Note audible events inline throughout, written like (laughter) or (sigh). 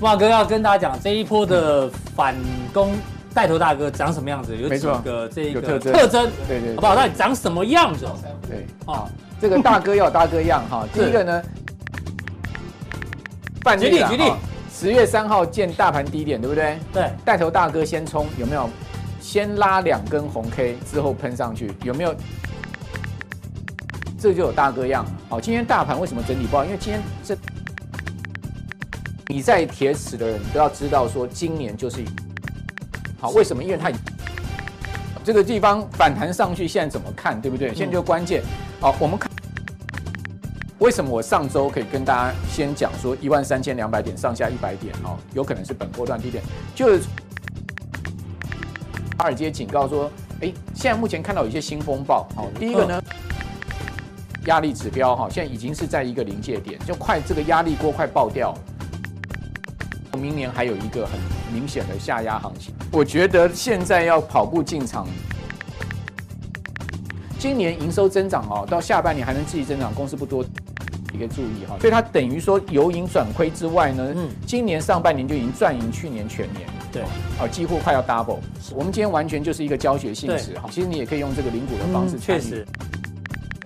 慕驊哥要跟大家讲这一波的反攻带头大哥长什么样子？有几个这一个特征，特征对对，好不好？到底长什么样子？对，好，这个大哥要大哥样哈。(laughs) 第一个呢，举例举例，十月三号见大盘低点，对不对？对，带头大哥先冲，有没有？先拉两根红 K 之后喷上去，有没有？这就有大哥样。好，今天大盘为什么整体不好？因为今天这你在铁齿的人，你都要知道说，今年就是好。为什么？因为它这个地方反弹上去，现在怎么看？对不对？现在就关键。好，我们看为什么我上周可以跟大家先讲说，一万三千两百点上下一百点，哦，有可能是本波段低点，就是。华尔街警告说：“哎，现在目前看到有一些新风暴。好，第一个呢，压力指标哈，现在已经是在一个临界点，就快这个压力锅快爆掉。明年还有一个很明显的下压行情。我觉得现在要跑步进场，今年营收增长哦，到下半年还能继续增长，公司不多。”一个注意哈，所以它等于说由盈转亏之外呢，嗯，今年上半年就已经赚赢去年全年，对，啊，几乎快要 double。我们今天完全就是一个教学性质哈，其实你也可以用这个领股的方式，确实，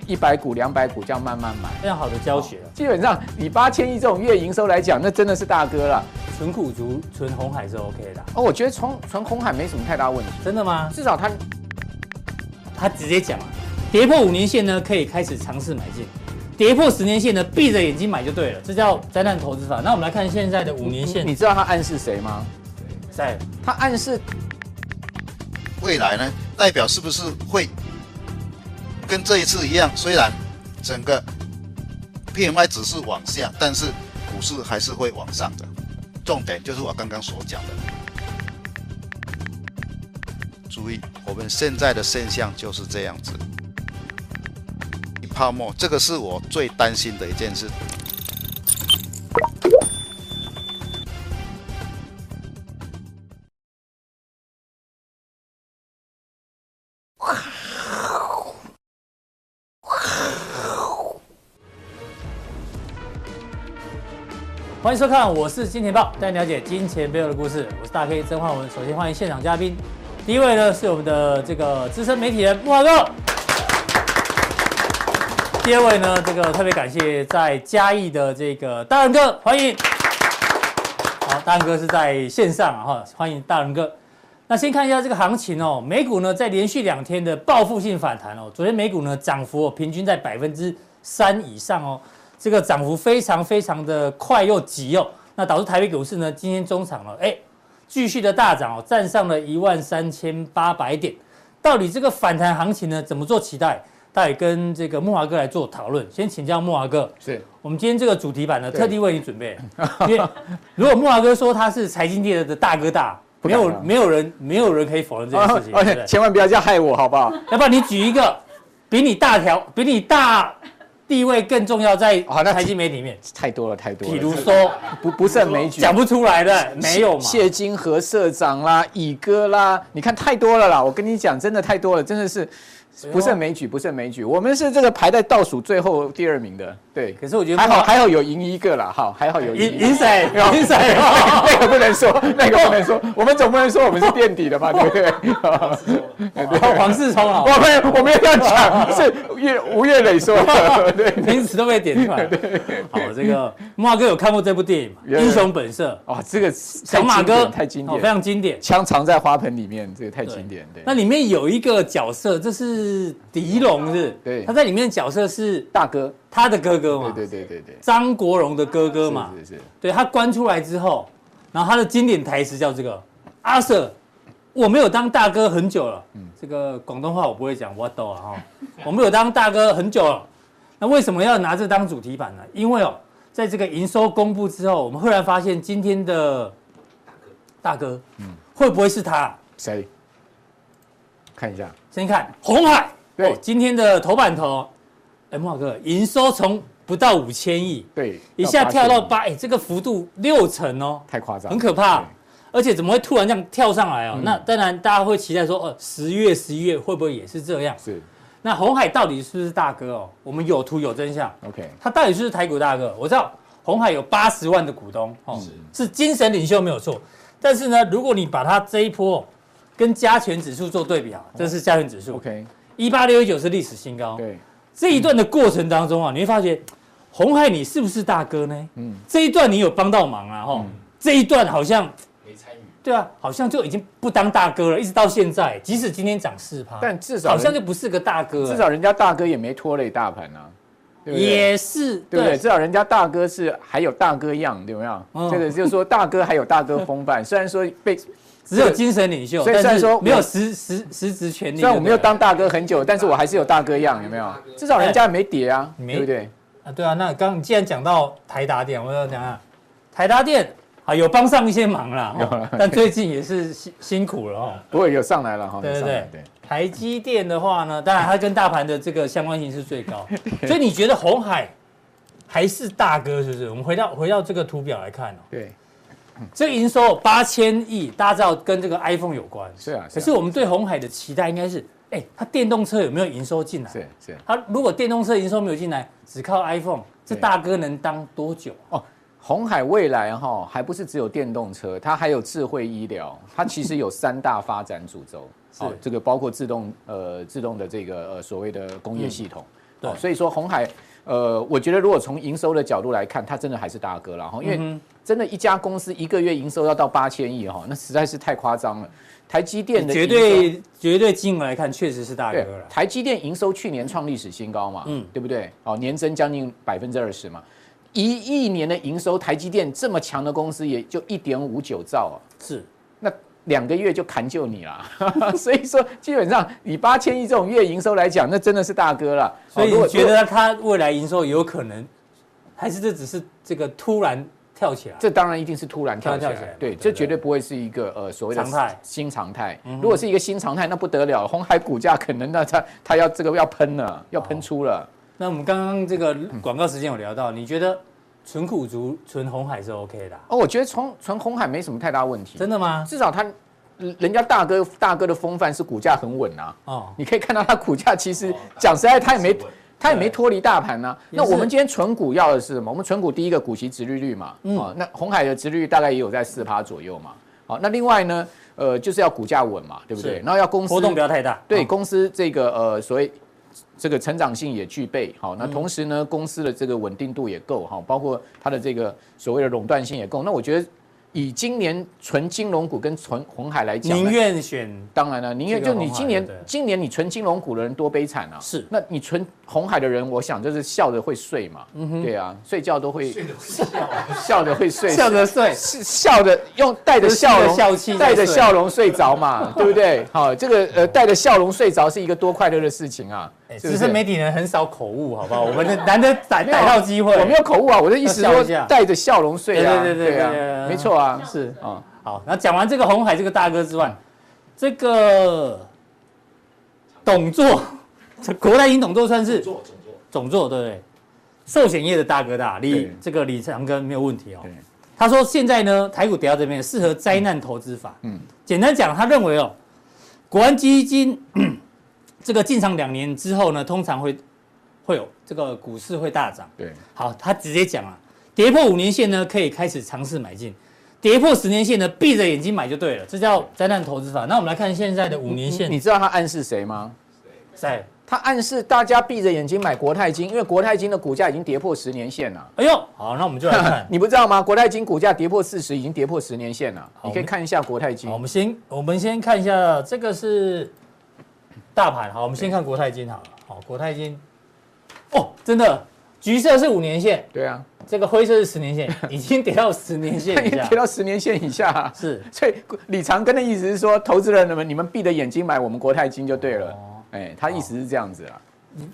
一百股、两百股这样慢慢买，非常好的教学。基本上以八千亿这种月营收来讲，那真的是大哥了。纯股族、纯红海是 OK 的。哦，我觉得纯纯红海没什么太大问题。真的吗？至少他他直接讲啊，跌破五年线呢，可以开始尝试买进。跌破十年线呢，闭着眼睛买就对了，这叫灾难投资法。那我们来看现在的五年线，你知道他暗示谁吗？在，他暗示未来呢？代表是不是会跟这一次一样？虽然整个 PMI 指数往下，但是股市还是会往上的。重点就是我刚刚所讲的。注意，我们现在的现象就是这样子。泡沫，这个是我最担心的一件事。欢迎收看，我是金钱爆，带你了解金钱背后的故事。我是大 K 曾焕文。首先欢迎现场嘉宾，第一位呢是我们的这个资深媒体人慕华哥。第二位呢，这个特别感谢在嘉义的这个大仁哥，欢迎。好，大仁哥是在线上啊，哈，欢迎大仁哥。那先看一下这个行情哦，美股呢在连续两天的报复性反弹哦，昨天美股呢涨幅平均在百分之三以上哦，这个涨幅非常非常的快又急哦，那导致台北股市呢今天中场了，哎，继续的大涨哦，站上了一万三千八百点。到底这个反弹行情呢怎么做期待？待会跟这个木华哥来做讨论。先请教木华哥，是我们今天这个主题版呢，特地为你准备。因为如果木华哥说他是财经界的大哥大，没有没有人没有人可以否认这件事情。而且千万不要这样害我，好不好？要不然你举一个比你大条、比你大地位更重要，在财经媒体里面太多了，太多了。比如说不不胜枚举，讲不出来的没有嘛？谢金河社长啦，乙哥啦，你看太多了啦。我跟你讲，真的太多了，真的是。不胜枚举，不胜枚举。我们是这个排在倒数最后第二名的，对。可是我觉得还好，还好有赢一个啦，好，还好有赢赢谁？赢谁？(laughs) (laughs) 那个不能说，那个不能说。我们总不能说我们是垫底的吧，(laughs) 对不对？黄世聪啊，我们我们要讲是岳吴岳磊说的，对，名词都被点出来。好，这个慕驊哥有看过这部电影吗？英雄本色。哦，这个小马哥太经典，非常经典。枪藏在花盆里面，这个太经典。对。那里面有一个角色，这是。是狄龙是，对，他在里面的角色是大哥，他的哥哥嘛，对对对对对。张国荣的哥哥嘛，是是是，对，他关出来之后，然后他的经典台词叫这个阿 Sir，我没有当大哥很久了，嗯，这个广东话我不会讲，我懂啊哈，(laughs) 我没有当大哥很久了，那为什么要拿这当主题版呢？因为哦，在这个营收公布之后，我们忽然发现今天的大哥，嗯，会不会是他？谁？看一下，先看红海，对，今天的头版头，哎，慕驊哥，营收从不到五千亿，对，一下跳到八，哎，这个幅度六成哦，太夸张，很可怕，而且怎么会突然这样跳上来哦？那当然大家会期待说，哦，十月、十一月会不会也是这样？是，那红海到底是不是大哥哦？我们有图有真相，OK，他到底是不是台股大哥？我知道红海有八十万的股东哦，是。精神领袖没有错。但是呢，如果你把他这一波跟加权指数做对比啊，这是加权指数，OK，一八六一九是历史新高。对，这一段的过程当中啊，你会发现红海你是不是大哥呢？嗯，这一段你有帮到忙啊，哈，这一段好像没参与。对啊，好像就已经不当大哥了，一直到现在，即使今天涨四趴，但至少好像就不是个大哥。至少人家大哥也没拖累大盘啊。对对也是对不对？至少人家大哥是还有大哥样，对不对？嗯、这个就是说大哥还有大哥风范，(laughs) 虽然说被只有精神领袖，所以虽然说没有实实实职权利。虽然我没有当大哥很久，但是我还是有大哥样，有没有？至少人家没跌啊，对不对？啊，对啊。那刚既然讲到台达电，我要讲啊，台达电啊有帮上一些忙啦，(laughs) 了但最近也是辛辛苦了哦。(laughs) 不过有上来了哈，对对对。对台积电的话呢，当然它跟大盘的这个相关性是最高，(laughs) 所以你觉得红海还是大哥是不是？我们回到回到这个图表来看哦。对，这个营收八千亿，大家知道跟这个 iPhone 有关。是啊。可是我们对红海的期待应该是，哎，它电动车有没有营收进来？是是。它如果电动车营收没有进来，只靠 iPhone，这大哥能当多久？哦。红海未来哈，还不是只有电动车，它还有智慧医疗，它其实有三大发展主轴。(laughs) 哦，这个包括自动呃自动的这个呃所谓的工业系统。对，所以说红海呃，我觉得如果从营收的角度来看，它真的还是大哥了哈，因为真的一家公司一个月营收要到八千亿哈，那实在是太夸张了。台积电的绝对绝对金额来看，确实是大哥了。台积电营收去年创历史新高嘛，嗯，对不对？哦，年增将近百分之二十嘛。一亿年的营收，台积电这么强的公司，也就一点五九兆啊。是，那两个月就砍就你了。(laughs) 所以说，基本上以八千亿这种月营收来讲，那真的是大哥了。所以你觉得他未来营收有可能，还是这只是这个突然跳起来？这当然一定是突然跳起来。对，这绝对不会是一个呃所谓的常态新常态。如果是一个新常态，那不得了，红海股价可能那它它要这个要喷了，要喷出了。那我们刚刚这个广告时间有聊到，你觉得纯股族纯红海是 OK 的？哦，我觉得存存鸿海没什么太大问题。真的吗？至少他人家大哥大哥的风范是股价很稳啊。哦，你可以看到他股价其实讲实在，他也没他也没脱离大盘啊。那我们今天存股要的是什么？我们存股第一个股息殖利率嘛。嗯。那红海的殖利率大概也有在四趴左右嘛。好，那另外呢，呃，就是要股价稳嘛，对不对？然后要公司波动不要太大。对，公司这个呃所谓。这个成长性也具备，好，那同时呢，公司的这个稳定度也够，哈，包括它的这个所谓的垄断性也够，那我觉得。以今年纯金融股跟纯红海来讲，宁愿选当然了，宁愿就你今年今年你纯金融股的人多悲惨啊！是，那你纯红海的人，我想就是笑着会睡嘛，嗯哼，对啊，睡觉都会笑。着会睡，笑着睡，是笑着用带着笑容带着笑容睡着嘛，对不对？好，这个呃带着笑容睡着是一个多快乐的事情啊！只是媒体人很少口误，好不好？我们 (laughs) 难得逮逮到机会，我没有口误啊，我的意思说带着笑容睡啊，对对对对，没错啊。啊，是啊，好，那讲完这个红海这个大哥之外，这个董座，国泰银董座算是总座，总座对不对？寿险业的大哥大，李这个李长庚没有问题哦。他说现在呢，台股跌到这边适合灾难投资法。嗯，简单讲，他认为哦，国安基金这个进场两年之后呢，通常会会有这个股市会大涨。对，好，他直接讲啊，跌破五年线呢，可以开始尝试买进。跌破十年线呢，闭着眼睛买就对了，这叫灾难投资法。那我们来看现在的五年线，你知道他暗示谁吗？谁？他暗示大家闭着眼睛买国泰金，因为国泰金的股价已经跌破十年线了。哎呦，好，那我们就来看，(laughs) 你不知道吗？国泰金股价跌破四十，已经跌破十年线了。你可以看一下国泰金。我们先，我们先看一下，这个是大盘。好，我们先看国泰金好了。好，国泰金，哦，真的。橘色是五年线，对啊，这个灰色是十年线，已经跌到十年线以下，(laughs) 跌到十年线以下，是。(laughs) 所以李长庚的意思是说，投资人们你们闭着眼睛买我们国泰金就对了，哦哎，他意思是这样子啊。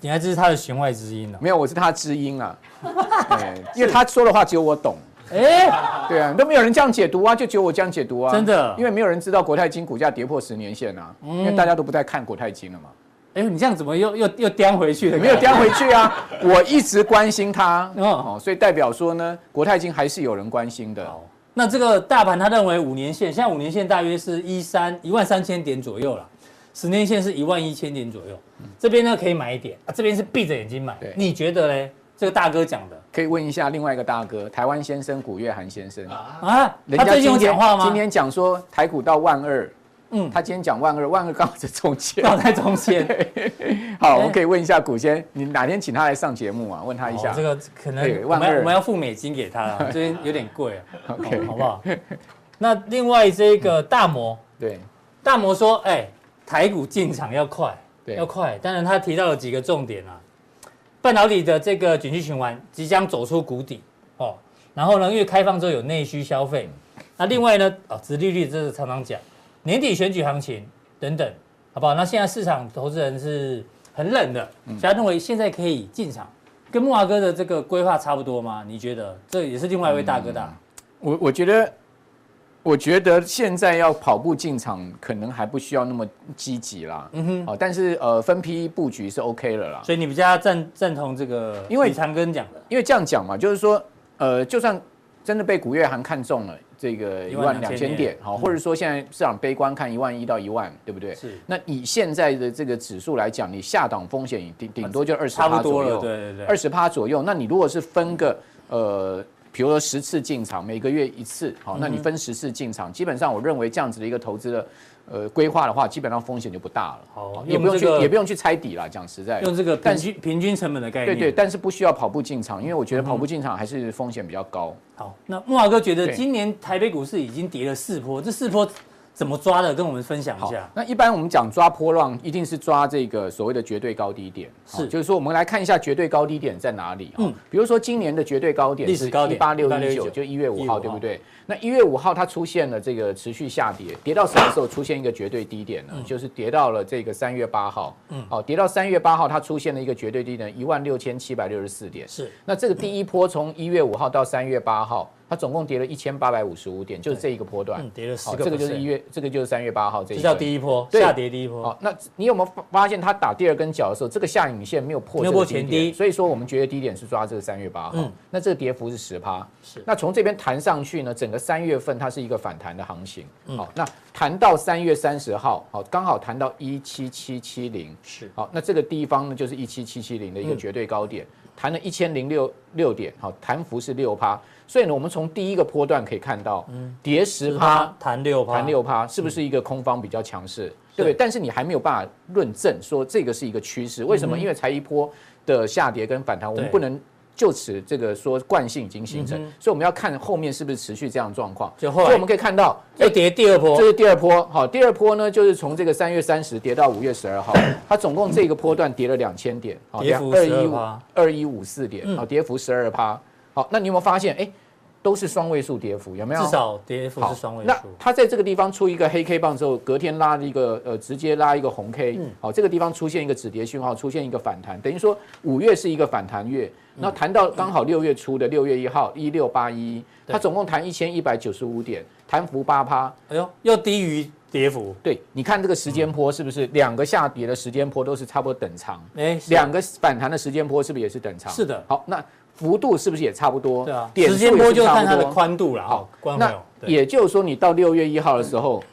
你还这是他的弦外之音呢？没有，我是他的知音啊。(laughs) 哎，因为他说的话只有我懂。哎，对啊，都没有人这样解读啊，就只有我这样解读啊。真的，因为没有人知道国泰金股价跌破十年线啊，因为大家都不再看国泰金了嘛。哎，你这样怎么又又又颠回去了？没有颠回去啊，(laughs) 我一直关心它，哦，所以代表说呢，国泰金还是有人关心的。那这个大盘他认为五年线，现在五年线大约是一三一万三千点左右了，十年线是一万一千点左右，这边呢可以买一点啊，这边是闭着眼睛买，你觉得嘞？这个大哥讲的。可以问一下另外一个大哥，台湾先生古月涵先生啊，他最近有讲话吗？今天讲说台股到万二，嗯，他今天讲万二，万二刚好在中间，刚好在中间。(laughs) 好，我们可以问一下古先，你哪天请他来上节目啊？问他一下，这个可能万二我们要付美金给他了，(laughs) 这边有点贵啊。OK，好不好？那另外这个大魔，对，大魔说，哎，台股进场要快，对，要快。当然他提到了几个重点啊。半导体的这个景气循环即将走出谷底哦，然后呢，因为开放之后有内需消费，那另外呢，哦，殖利率这是常常讲，年底选举行情等等，好不好？那现在市场投资人是很冷的，大家认为现在可以进场，跟木华哥的这个规划差不多吗？你觉得？这也是另外一位大哥大，我我觉得。我觉得现在要跑步进场，可能还不需要那么积极啦。嗯哼，但是呃，分批布局是 OK 了啦。所以你比较赞赞同这个，因为李长庚讲的，因为这样讲嘛，就是说，呃，就算真的被古月涵看中了这个一万两千点，好，或者说现在市场悲观看一万一到一万，对不对？是。那以现在的这个指数来讲，你下档风险顶顶多就二十趴左右，对对对，二十趴左右。那你如果是分个呃。比如说十次进场，每个月一次，好，那你分十次进场，基本上我认为这样子的一个投资的呃规划的话，基本上风险就不大了。好，也不用去也不用去猜底了，讲实在，用这个平均平均成本的概念。对对，但是不需要跑步进场，因为我觉得跑步进场还是风险比较高。好，那木华哥觉得今年台北股市已经跌了四波，这四波。怎么抓的？跟我们分享一下。那一般我们讲抓波浪，一定是抓这个所谓的绝对高低点。是，就是说我们来看一下绝对高低点在哪里。嗯，比如说今年的绝对高点是一八六一九，就一月五号，对不对？那一月五号它出现了这个持续下跌，跌到什么时候出现一个绝对低点呢？就是跌到了这个三月八号。嗯，好，跌到三月八号，它出现了一个绝对低点一万六千七百六十四点。是，那这个第一波从一月五号到三月八号。它总共跌了一千八百五十五点，就是这一个波段，跌了十个。这个就是一月，这个就是三月八号，这叫第一波下跌第一波。好，那你有没有发现它打第二根脚的时候，这个下影线没有破这个前低，所以说我们觉得低点是抓这个三月八号。那这个跌幅是十趴。是。那从这边弹上去呢，整个三月份它是一个反弹的行情。好，那弹到三月三十号，好，刚好弹到一七七七零。是。好，那这个地方呢，就是一七七七零的一个绝对高点，弹了一千零六六点，好，弹幅是六趴。所以呢，我们从第一个波段可以看到，嗯，跌十趴，弹六趴，弹六趴，是不是一个空方比较强势？对不对？但是你还没有办法论证说这个是一个趋势。为什么？因为才一波的下跌跟反弹，我们不能就此这个说惯性已经形成，所以我们要看后面是不是持续这样状况。所以我们可以看到，哎，跌第二波，这是第二波。好，第二波呢，就是从这个三月三十跌到五月十二号，它总共这个波段跌了两千点，好，二一五二一五四点，好，跌幅十二趴。好，那你有没有发现？哎。都是双位数跌幅，有没有？至少跌幅是双位数。那它在这个地方出一个黑 K 棒之后，隔天拉一个呃，直接拉一个红 K，好，这个地方出现一个止跌讯号，出现一个反弹，等于说五月是一个反弹月。那谈到刚好六月初的六月一号一六八一，它总共弹一千一百九十五点，弹幅八趴。哎呦，又低于跌幅。对，你看这个时间波是不是两个下跌的时间波都是差不多等长？哎，两个反弹的时间波是不是也是等长？是的。好，那。幅度是不是也差不多？对啊，时间波就看它的宽度了。好，那也就是说，你到六月一号的时候，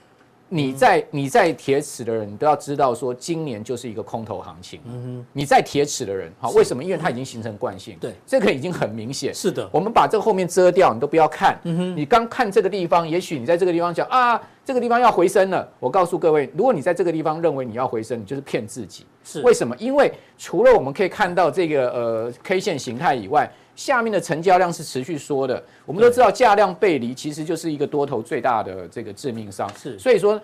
你在你在铁齿的人，你都要知道说，今年就是一个空头行情。嗯哼，你在铁齿的人，好，为什么？因为它已经形成惯性。对，这个已经很明显。是的，我们把这个后面遮掉，你都不要看。嗯哼，你刚看这个地方，也许你在这个地方讲啊，这个地方要回升了。我告诉各位，如果你在这个地方认为你要回升，你就是骗自己。是为什么？因为除了我们可以看到这个呃 K 线形态以外，下面的成交量是持续缩的。我们都知道价量背离其实就是一个多头最大的这个致命伤。是，所以说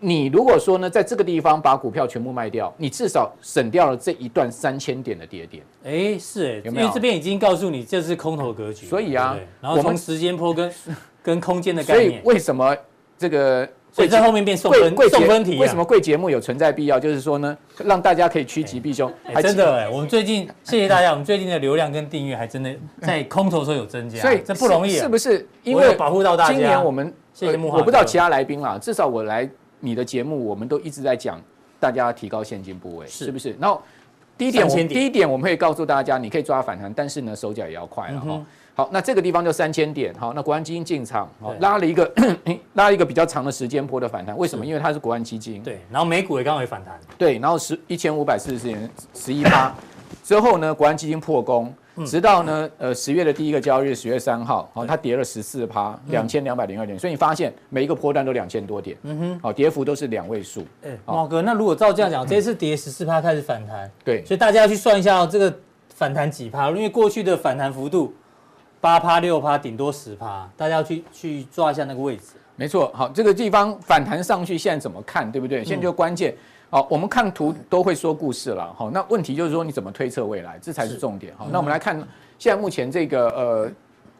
你如果说呢，在这个地方把股票全部卖掉，你至少省掉了这一段三千点的跌点。哎，是哎，因为这边已经告诉你这是空头格局。所以啊，然后从时间波跟跟空间的概念。所以为什么这个？所以在后面变送分送分题，为什么贵节目有存在必要？就是说呢，让大家可以趋吉避凶。真的哎，我们最近谢谢大家，我们最近的流量跟订阅还真的在空头时候有增加，所以这不容易。是不是？因为保护到大家。今年我们谢谢木华，我不知道其他来宾啦，至少我来你的节目，我们都一直在讲大家提高现金部位，是不是？然后第一点，第一点我们会告诉大家，你可以抓反弹，但是呢手脚也要快了哈。好，那这个地方就三千点。好，那国安基金进场，好拉了一个 (clears throat) 拉了一个比较长的时间波的反弹。为什么？因为它是国安基金。对，然后美股也刚好也反弹。对，然后十一千五百四十四点十一趴之后呢，国安基金破功，直到呢呃十月的第一个交易日十月三号，好，它跌了十四趴，两千两百零二点，所以你发现每一个波段都两千多点，嗯哼，好，跌幅都是两位数。哎，茂哥，那如果照这样讲，这次跌十四趴开始反弹，对，所以大家要去算一下这个反弹几趴，因为过去的反弹幅度八趴六趴，顶多十趴，大家要去去抓一下那个位置。没错，好，这个地方反弹上去，现在怎么看，对不对？现在就关键，好，我们看图都会说故事了，好，那问题就是说你怎么推测未来，这才是重点，好，那我们来看现在目前这个呃。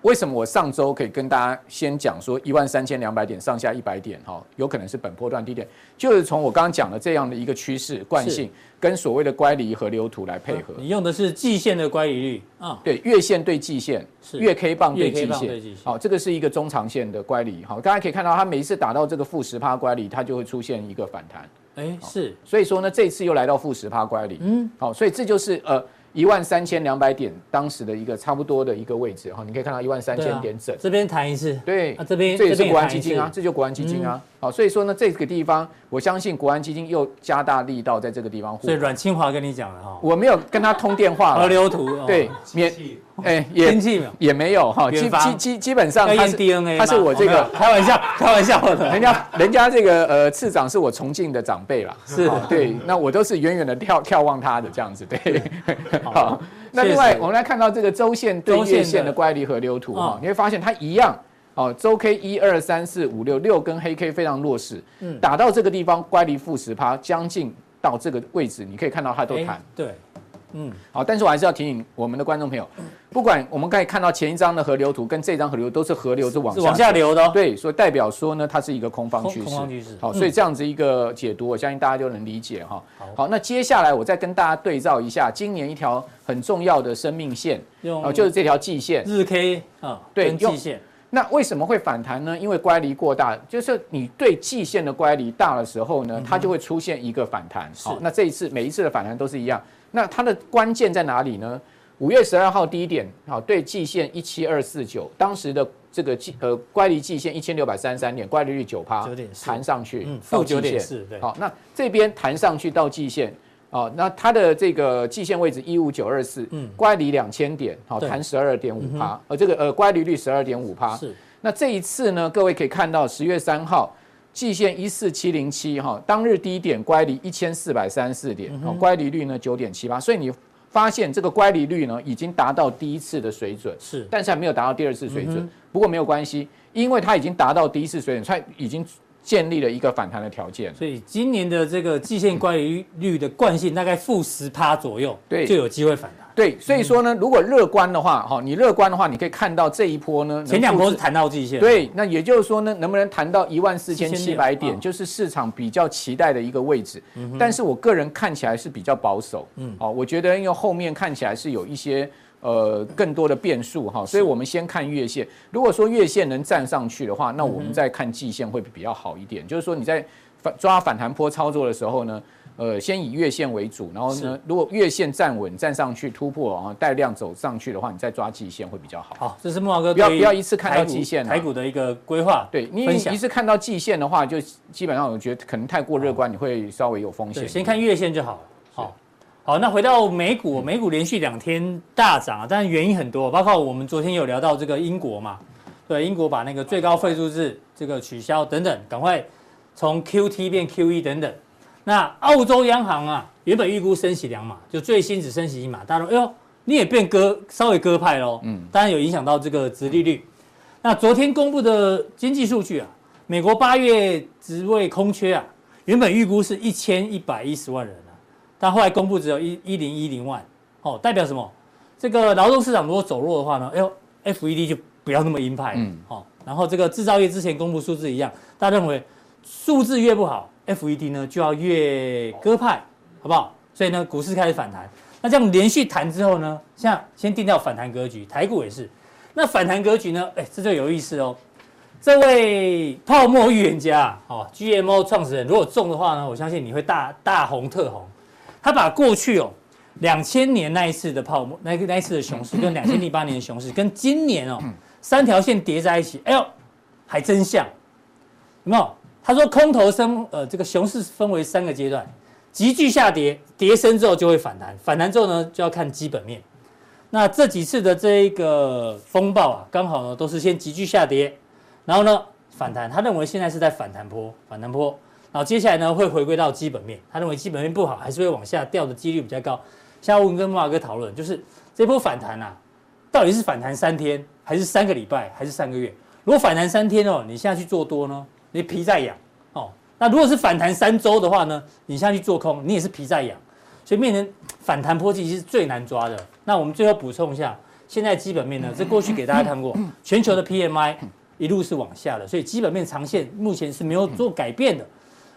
为什么我上周可以跟大家先讲说一万三千两百点上下一百点哈，有可能是本波段低点，就是从我刚刚讲的这样的一个趋势惯性，跟所谓的乖离和流图来配合。你用的是季线的乖离率啊？对，月线对季线，月 K 棒对季线。好，这个是一个中长线的乖离。好，大家可以看到，它每一次打到这个负十趴乖离，它就会出现一个反弹。哎，是。所以说呢，这次又来到负十趴乖离。嗯。好，所以这就是呃。一万三千两百点，当时的一个差不多的一个位置哈，你可以看到一万三千点整。这边弹一次，对，啊这边这也是国安基金啊，这就国安基金啊。好，所以说呢，这个地方我相信国安基金又加大力道在这个地方。所以阮清华跟你讲了哈，我没有跟他通电话。河流图，对，免，哎，也也没有哈，基基基基本上他是 DNA，他是我这个开玩笑，开玩笑 (laughs) 的，人家人家这个呃次长是我崇敬的长辈啦，是对，那我都是远远的眺眺望他的这样子，对，好。那另外，我们来看到这个周线对月线的乖离河流图哈，你会发现它一样哦，周 K 一二三四五六六根黑 K 非常弱势，嗯，打到这个地方乖离负十趴，将近到这个位置，你可以看到它都弹，对。嗯，好，但是我还是要提醒我们的观众朋友，不管我们可以看到前一张的河流图跟这张河流都是河流是往下是往下流的，哦，对，所以代表说呢，它是一个空方趋势。空方趋势。好，所以这样子一个解读，我相信大家就能理解哈。好，那接下来我再跟大家对照一下今年一条很重要的生命线，哦，就是这条季线日 K 啊，对，季线。那为什么会反弹呢？因为乖离过大，就是你对季线的乖离大的时候呢，它就会出现一个反弹。好，那这一次每一次的反弹都是一样。那它的关键在哪里呢？五月十二号低点，好，对季线一七二四九，当时的这个季呃乖离季线一千六百三十三点，乖离率九趴，弹上去，负九点四，对，好，那这边弹上去到季线，哦，那它的这个季线位置一五九二四，嗯，乖离两千点，好，弹十二点五趴，呃，这个呃乖离率十二点五趴，是，那这一次呢，各位可以看到十月三号。季线一四七零七哈，当日低点乖离一千四百三十四点，乖离率呢九点七八，所以你发现这个乖离率呢已经达到第一次的水准，是，但是还没有达到第二次水准。不过没有关系，因为它已经达到第一次水准，它已经建立了一个反弹的条件。所以今年的这个季线关于率的惯性大概负十趴左右，对，就有机会反弹。对，所以说呢，如果乐观的话，哈，你乐观的话，你可以看到这一波呢，前两波是弹到季线。对，那也就是说呢，能不能弹到一万四千七百点，就是市场比较期待的一个位置。但是我个人看起来是比较保守。嗯，哦，我觉得因为后面看起来是有一些呃更多的变数哈，所以我们先看月线。如果说月线能站上去的话，那我们再看季线会比较好一点。就是说你在反抓反弹波操作的时候呢。呃，先以月线为主，然后呢，如果月线站稳、站上去突破，然后带量走上去的话，你再抓季线会比较好。好，这是木华哥不要不要一次看到季线，台股的一个规划。对，你一次看到季线的话，就基本上我觉得可能太过乐观，你会稍微有风险。先看月线就好了。好，好，那回到美股，美股连续两天大涨啊，但是原因很多，包括我们昨天有聊到这个英国嘛，对，英国把那个最高费数制这个取消等等，赶快从 QT 变 QE 等等。那澳洲央行啊，原本预估升息两码，就最新只升息一码，大家说，哎呦，你也变鸽，稍微鸽派喽，嗯，当然有影响到这个殖利率。那昨天公布的经济数据啊，美国八月职位空缺啊，原本预估是一千一百一十万人啊，但后来公布只有一一零一零万，哦，代表什么？这个劳动市场如果走弱的话呢，哎呦，FED 就不要那么鹰派，嗯，好，然后这个制造业之前公布数字一样，大家认为数字越不好。FED 呢就要越鸽派，好不好？所以呢，股市开始反弹。那这样连续弹之后呢，像先定掉反弹格局，台股也是。那反弹格局呢？哎，这就有意思哦。这位泡沫预言家哦，GMO 创始人，如果中的话呢，我相信你会大大红特红。他把过去哦，两千年那一次的泡沫，那个那一次的熊市，跟两千零八年的熊市，跟今年哦三条线叠在一起，哎呦，还真像，有没有？他说，空头升，呃，这个熊市分为三个阶段，急剧下跌，跌升之后就会反弹，反弹之后呢，就要看基本面。那这几次的这一个风暴啊，刚好呢都是先急剧下跌，然后呢反弹。他认为现在是在反弹坡，反弹波，然后接下来呢会回归到基本面。他认为基本面不好，还是会往下掉的几率比较高。下午跟木华哥讨论，就是这波反弹啊，到底是反弹三天，还是三个礼拜，还是三个月？如果反弹三天哦，你现在去做多呢，你皮在痒哦。那如果是反弹三周的话呢，你现在去做空，你也是皮在痒。所以面临反弹波其实是最难抓的。那我们最后补充一下，现在基本面呢，这过去给大家看过，全球的 PMI 一路是往下的，所以基本面长线目前是没有做改变的。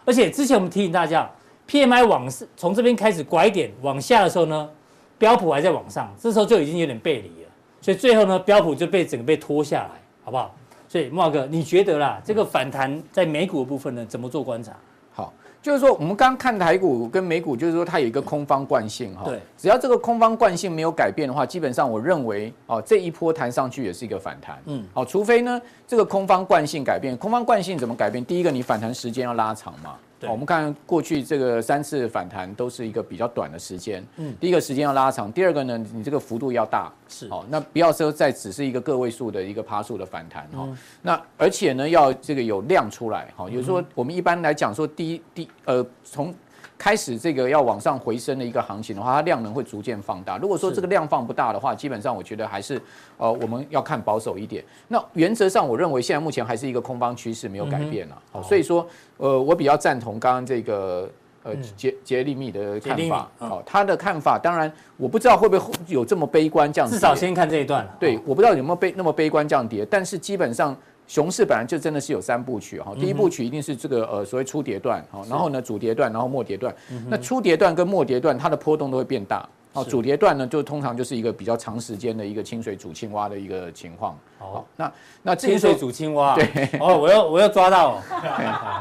而且之前我们提醒大家，PMI 往从这边开始拐点往下的时候呢，标普还在往上，这时候就已经有点背离了。所以最后呢，标普就被整个被拖下来，好不好？所以莫哥，你觉得啦，这个反弹在美股的部分呢，怎么做观察？就是说，我们刚刚看台股跟美股，就是说它有一个空方惯性哈。对。只要这个空方惯性没有改变的话，基本上我认为哦，这一波弹上去也是一个反弹。嗯。好，除非呢这个空方惯性改变，空方惯性怎么改变？第一个，你反弹时间要拉长嘛。对。我们看过去这个三次反弹都是一个比较短的时间。嗯。第一个时间要拉长，第二个呢，你这个幅度要大。是。好，那不要说再只是一个个位数的一个趴数的反弹哈。那而且呢，要这个有量出来哈。有时候我们一般来讲说，第一第呃从开始这个要往上回升的一个行情的话，它量能会逐渐放大。如果说这个量放不大的话，基本上我觉得还是呃我们要看保守一点。那原则上我认为现在目前还是一个空方趋势没有改变了。好，所以说呃我比较赞同刚刚这个呃杰杰利米的看法。好，他的看法当然我不知道会不会有这么悲观这样子。至少先看这一段。对，我不知道有没有悲那么悲观这样跌，但是基本上。熊市本来就真的是有三部曲哈，第一部曲一定是这个呃所谓初跌段，哈，然后呢主跌段，然后末跌段。那初跌段跟末跌段它的波动都会变大，哦，主跌段呢就通常就是一个比较长时间的一个清水煮青蛙的一个情况。好，那那清水煮青蛙，对，(laughs) 哦，我要我要抓到，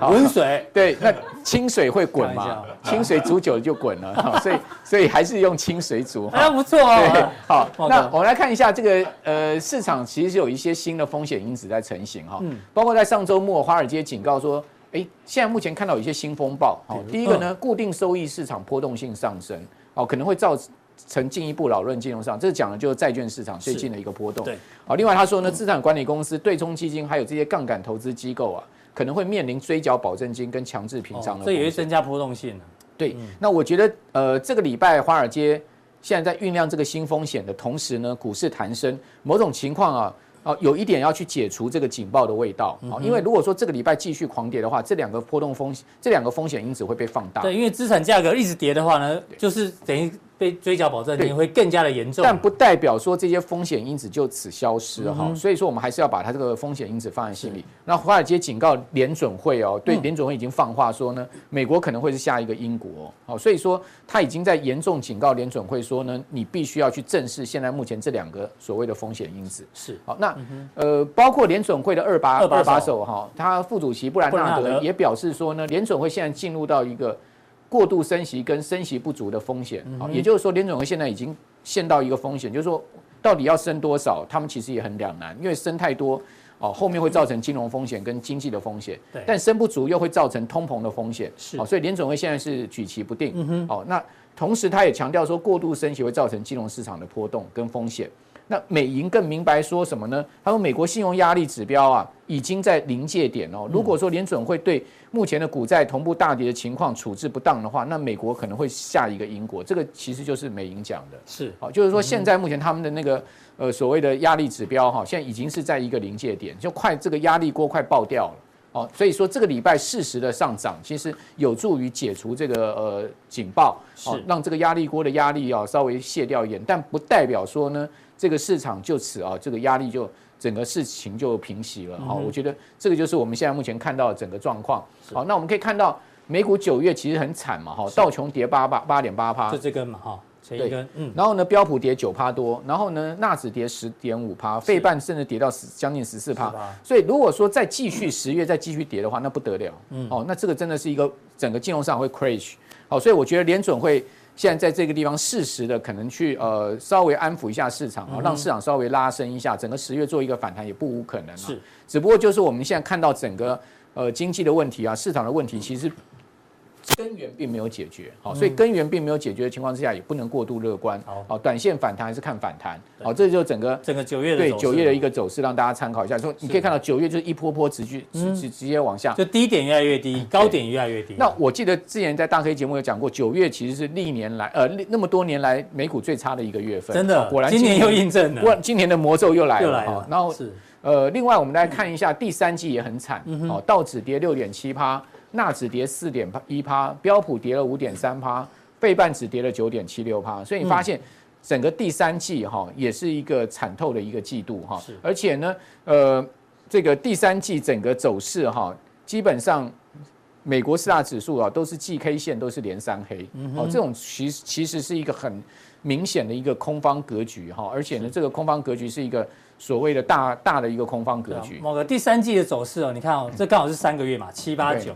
滚水，(laughs) 对，那清水会滚嘛？清水煮久了就滚了，所以 (laughs) 所以还是用清水煮，哎，不错哦。好，那我们来看一下这个呃市场其实是有一些新的风险因子在成型哈，包括在上周末华尔街警告说，哎，现在目前看到有一些新风暴，好，第一个呢，固定收益市场波动性上升，哦，可能会造成。成进一步扰乱金融上，这讲的就是债券市场最近的一个波动。对，好，另外他说呢，资产管理公司、对冲基金还有这些杠杆投资机构啊，可能会面临追缴保证金跟强制平仓的。这也会增加波动性。对，那我觉得呃，这个礼拜华尔街现在在酝酿这个新风险的同时呢，股市弹升，某种情况啊。哦，有一点要去解除这个警报的味道，哦，因为如果说这个礼拜继续狂跌的话，这两个波动风险，这两个风险因子会被放大。对，因为资产价格一直跌的话呢，就是等于被追缴保证金会更加的严重。但不代表说这些风险因子就此消失哈，所以说我们还是要把它这个风险因子放在心里。那华尔街警告联准会哦，对，联准会已经放话说呢，美国可能会是下一个英国哦，所以说他已经在严重警告联准会说呢，你必须要去正视现在目前这两个所谓的风险因子。是，好，那。呃，包括联准会的二把二把手哈，他副主席布兰纳德也表示说呢，联准会现在进入到一个过度升息跟升息不足的风险，好，也就是说联准会现在已经陷到一个风险，就是说到底要升多少，他们其实也很两难，因为升太多哦，后面会造成金融风险跟经济的风险，对，但升不足又会造成通膨的风险，是，所以联准会现在是举棋不定，嗯哼，哦，那同时他也强调说，过度升息会造成金融市场的波动跟风险。那美银更明白说什么呢？他说，美国信用压力指标啊，已经在临界点哦。如果说联准会对目前的股债同步大跌的情况处置不当的话，那美国可能会下一个英国。这个其实就是美银讲的，是好，就是说现在目前他们的那个呃所谓的压力指标哈，现在已经是在一个临界点，就快这个压力锅快爆掉了哦。所以说这个礼拜适时的上涨，其实有助于解除这个呃警报，哦，让这个压力锅的压力啊稍微卸掉一点，但不代表说呢。这个市场就此啊，这个压力就整个事情就平息了。好，我觉得这个就是我们现在目前看到的整个状况。好，那我们可以看到美股九月其实很惨嘛，哈，道琼跌八八八点八趴，就这根嘛，哈，前一根，嗯，然后呢，标普跌九趴多，然后呢，纳指跌十点五趴，费半甚至跌到十将近十四趴。所以如果说再继续十月再继续跌的话，那不得了，嗯，哦，那这个真的是一个整个金融市场会 crash。好，所以我觉得联准会。现在在这个地方适时的可能去呃稍微安抚一下市场啊，让市场稍微拉升一下，整个十月做一个反弹也不无可能。是，只不过就是我们现在看到整个呃经济的问题啊，市场的问题，其实根源并没有解决，好，所以根源并没有解决的情况之下，也不能过度乐观。好，短线反弹还是看反弹。好，这就整个整个九月的对九月的一个走势，让大家参考一下。说你可以看到九月就是一波波持续直直直接往下，就低点越来越低，高点越来越低。那我记得之前在大黑节目有讲过，九月其实是历年来呃那么多年来美股最差的一个月份。真的，果然今年又印证了，今年的魔咒又来了。又来了。然后是呃，另外我们来看一下第三季也很惨。哦，道指跌六点七趴。纳指跌四点一趴，标普跌了五点三趴，费半指跌了九点七六趴，所以你发现整个第三季哈也是一个惨透的一个季度哈，而且呢，呃，这个第三季整个走势哈，基本上美国四大指数啊都是季 K 线都是连三黑，哦，这种其实其实是一个很明显的一个空方格局哈，而且呢，这个空方格局是一个。所谓的大大的一个空方格局。某个第三季的走势哦，你看哦，这刚好是三个月嘛，七八九，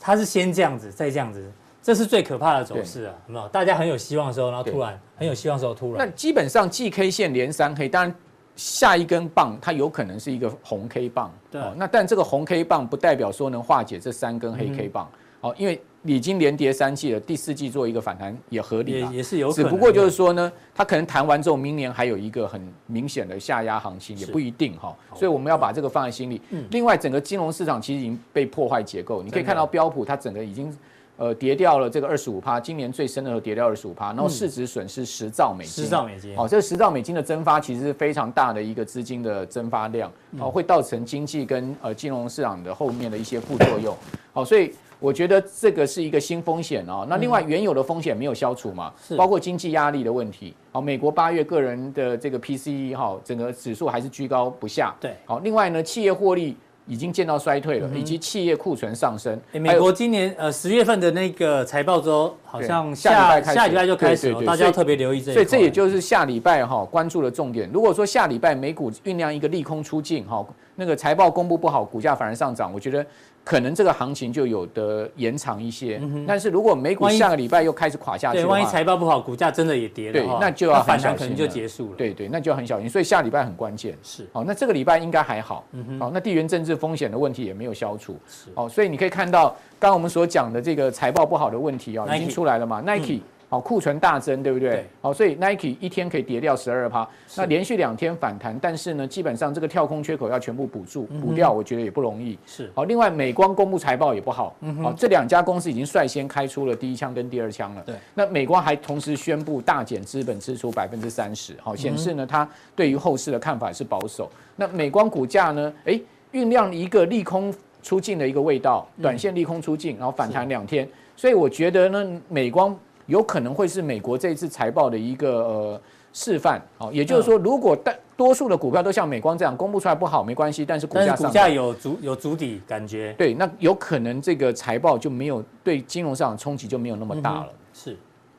它是先这样子，再这样子，这是最可怕的走势啊，有没有？大家很有希望的时候，然后突然很有希望的时候突然。那基本上季 K 线连三黑，当然下一根棒它有可能是一个红 K 棒，对。那但这个红 K 棒不代表说能化解这三根黑 K 棒，哦，因为。已经连跌三季了，第四季做一个反弹也合理，也也是有可能。只不过就是说呢，它可能弹完之后，明年还有一个很明显的下压行情，也不一定哈。所以我们要把这个放在心里。另外，整个金融市场其实已经被破坏结构，你可以看到标普它整个已经呃跌掉了这个二十五趴，今年最深的时候跌掉二十五趴，然后市值损失十兆美金。十兆美金。好，这个十兆美金的蒸发其实是非常大的一个资金的蒸发量，哦，会造成经济跟呃金融市场的后面的一些副作用。好，所以。我觉得这个是一个新风险哦。那另外原有的风险没有消除嘛？是。包括经济压力的问题。好，美国八月个人的这个 PCE 哈，整个指数还是居高不下。对。好，另外呢，企业获利已经见到衰退了，以及企业库存上升。美国今年呃十月份的那个财报周好像下礼拜下礼拜就开始了，大家要特别留意这。所以这也就是下礼拜哈关注的重点。如果说下礼拜美股酝酿一个利空出尽哈，那个财报公布不好，股价反而上涨，我觉得。可能这个行情就有的延长一些，但是如果美股下个礼拜又开始垮下去，对，万一财报不好，股价真的也跌了，对，那就要很小心，可能就结束了。对对，那就要很小心。所以下礼拜很关键。是，好，那这个礼拜应该还好。好，那地缘政治风险的问题也没有消除。是，好，所以你可以看到，刚刚我们所讲的这个财报不好的问题啊，已经出来了嘛？Nike。好，库存大增，对不对？好，所以 Nike 一天可以跌掉十二趴，那连续两天反弹，但是呢，基本上这个跳空缺口要全部补住补掉，我觉得也不容易。是，好，另外美光公布财报也不好，好，这两家公司已经率先开出了第一枪跟第二枪了。对，那美光还同时宣布大减资本支出百分之三十，好，显示呢，它对于后市的看法是保守。那美光股价呢，哎，酝酿一个利空出尽的一个味道，短线利空出尽，然后反弹两天，所以我觉得呢，美光。有可能会是美国这一次财报的一个呃示范，好，也就是说，如果大多数的股票都像美光这样公布出来不好没关系，但是股价上股价有足有足底感觉，对，那有可能这个财报就没有对金融市场冲击就没有那么大了。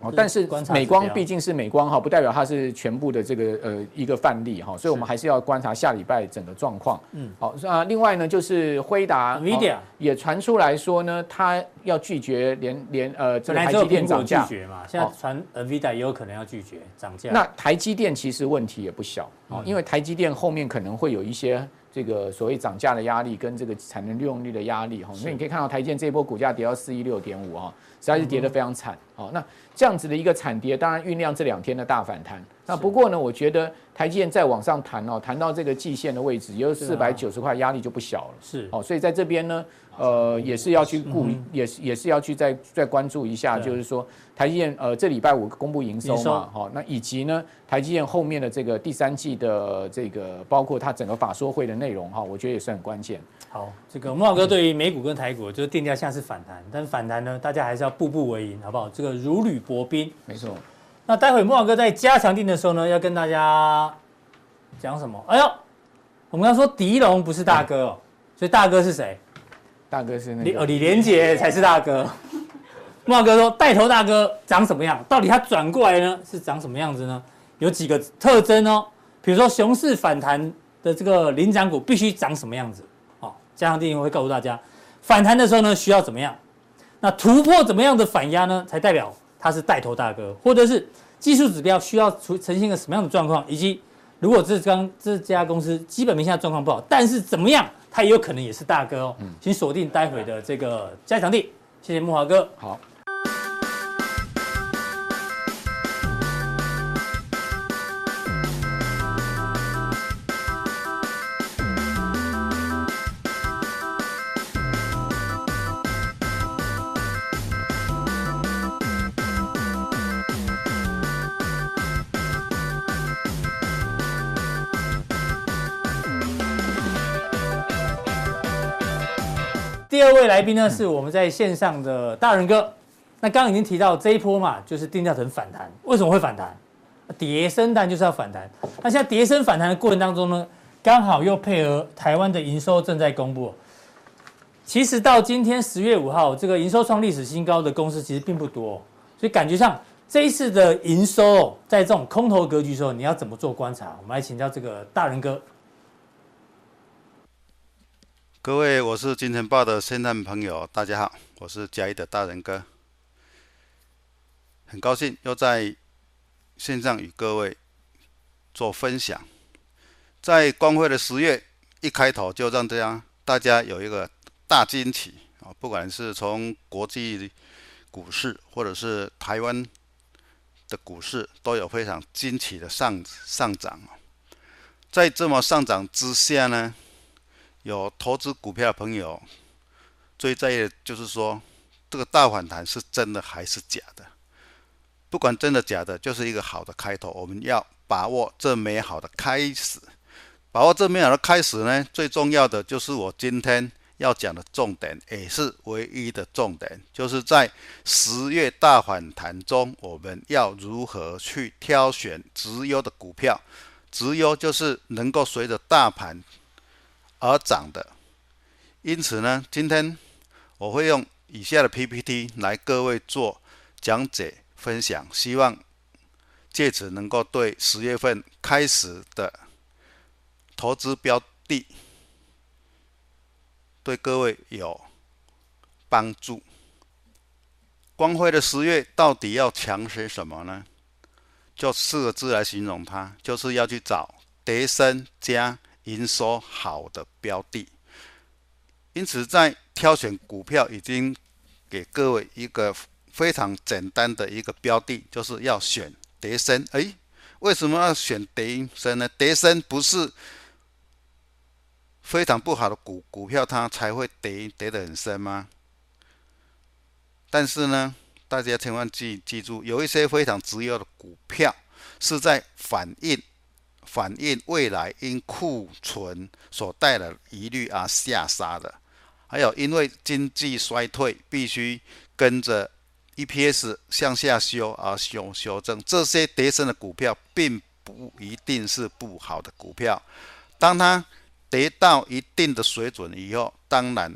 哦，但是美光毕竟是美光哈，不代表它是全部的这个呃一个范例哈，所以我们还是要观察下礼拜整个状况。嗯，好那，另外呢就是辉达，NVIDIA。也传出来说呢，它要拒绝连连呃这个台积电涨价。嘛，现在传 NVIDIA 也有可能要拒绝涨价。那台积电其实问题也不小啊，因为台积电后面可能会有一些。这个所谓涨价的压力跟这个产能利用率的压力哈，所以你可以看到台积电这一波股价跌到四一六点五哈，实在是跌得非常惨。好，那这样子的一个惨跌，当然酝酿这两天的大反弹。那不过呢，我觉得台积电再往上弹哦，弹到这个季线的位置，也有四百九十块，压力就不小了。是，哦，所以在这边呢。呃，也是要去顾，也是也是要去再再关注一下，就是说台积电呃这礼拜五公布营收嘛，好，那以及呢台积电后面的这个第三季的这个包括它整个法说会的内容哈，我觉得也是很关键。好，这个慕驊哥对于美股跟台股就是定价像是反弹，但是反弹呢，大家还是要步步为营，好不好？这个如履薄冰。没错。那待会莫老哥在加强定的时候呢，要跟大家讲什么？哎呦，我们刚说狄龙不是大哥哦，所以大哥是谁？大哥是那个李哦，李连杰才是大哥。(laughs) 莫老哥说，带头大哥长什么样？到底他转过来呢是长什么样子呢？有几个特征哦，比如说熊市反弹的这个领涨股必须长什么样子？好，加强定会告诉大家，反弹的时候呢需要怎么样？那突破怎么样的反压呢，才代表他是带头大哥？或者是技术指标需要出呈现一个什么样的状况？以及如果这刚这家公司基本面现在状况不好，但是怎么样？他也有可能也是大哥哦，请锁定待会的这个加强地。谢谢木华哥。好。第二位来宾呢，是我们在线上的大人哥。那刚刚已经提到这一波嘛，就是定价成反弹。为什么会反弹？跌升但就是要反弹。那现在跌升反弹的过程当中呢，刚好又配合台湾的营收正在公布。其实到今天十月五号，这个营收创历史新高的公司其实并不多，所以感觉上这一次的营收在这种空头格局的时候，你要怎么做观察？我们来请教这个大人哥。各位，我是金钱豹的线上朋友，大家好，我是嘉义的大仁哥，很高兴又在线上与各位做分享。在光辉的十月一开头，就让大家大家有一个大惊喜啊！不管是从国际股市或者是台湾的股市，都有非常惊奇的上上涨。在这么上涨之下呢，有投资股票的朋友最在意的就是说，这个大反弹是真的还是假的？不管真的假的，就是一个好的开头。我们要把握这美好的开始，把握这美好的开始呢，最重要的就是我今天要讲的重点，也是唯一的重点，就是在十月大反弹中，我们要如何去挑选绩优的股票？绩优就是能够随着大盘。而涨的，因此呢，今天我会用以下的 PPT 来各位做讲解分享，希望借此能够对十月份开始的投资标的对各位有帮助。光辉的十月到底要强些什么呢？就四个字来形容它，就是要去找跌深加。营收好的标的，因此在挑选股票已经给各位一个非常简单的一个标的，就是要选跌深。诶，为什么要选跌深呢？跌深不是非常不好的股股票，它才会跌跌得很深吗？但是呢，大家千万记记住，有一些非常重要的股票是在反映。反映未来因库存所带来的疑虑而下杀的，还有因为经济衰退必须跟着 EPS 向下修而修修正，这些跌升的股票并不一定是不好的股票。当它跌到一定的水准以后，当然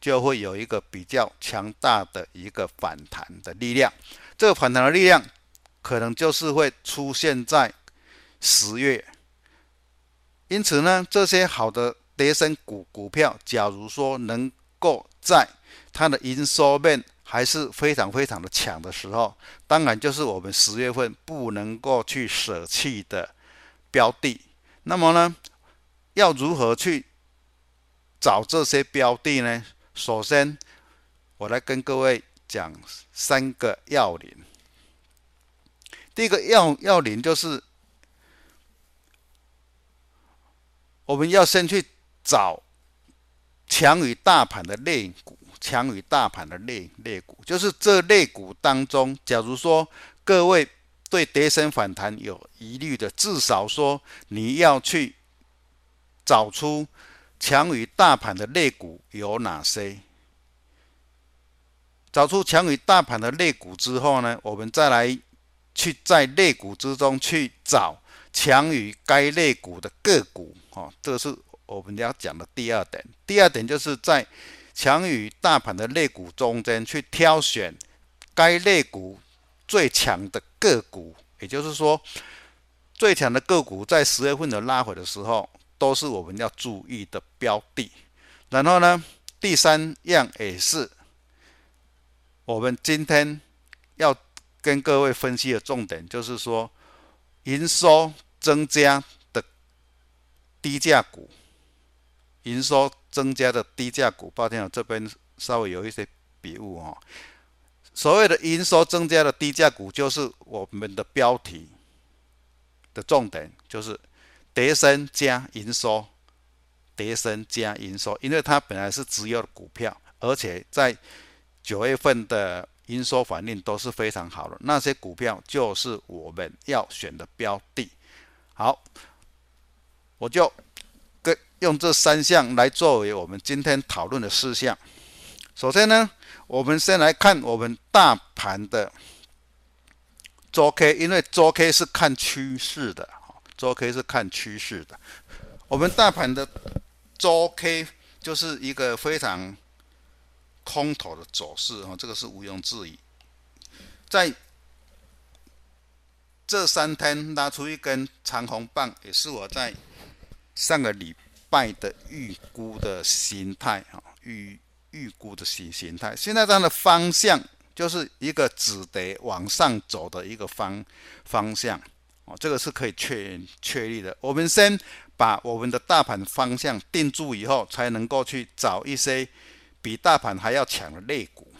就会有一个比较强大的一个反弹的力量。这个反弹的力量可能就是会出现在。十月，因此呢，这些好的跌升股股票，假如说能够在它的营收面还是非常非常的强的时候，当然就是我们十月份不能够去舍弃的标的。那么呢，要如何去找这些标的呢？首先，我来跟各位讲三个要领。第一个要要领就是。我们要先去找强于大盘的类股，强于大盘的类类股，就是这类股当中，假如说各位对跌升反弹有疑虑的，至少说你要去找出强于大盘的类股有哪些。找出强于大盘的类股之后呢，我们再来去在类股之中去找。强于该类股的个股，哦，这是我们要讲的第二点。第二点就是在强于大盘的类股中间去挑选该类股最强的个股，也就是说，最强的个股在十月份的拉回的时候，都是我们要注意的标的。然后呢，第三样也是我们今天要跟各位分析的重点，就是说。营收增加的低价股，营收增加的低价股，抱歉，我这边稍微有一些笔误哦。所谓的营收增加的低价股，就是我们的标题的重点，就是叠升加营收，叠升加营收，因为它本来是只有股票，而且在九月份的营收反应都是非常好的，那些股票就是我们要选的标的。好，我就跟用这三项来作为我们今天讨论的事项。首先呢，我们先来看我们大盘的周 K，因为周 K 是看趋势的，周 K 是看趋势的。我们大盘的周 K 就是一个非常空头的走势啊，这个是毋庸置疑。在这三天拉出一根长红棒，也是我在上个礼拜的预估的形态啊，预预估的形形态。现在它的方向就是一个止跌往上走的一个方方向哦，这个是可以确确立的。我们先把我们的大盘方向定住以后，才能够去找一些比大盘还要强的类股。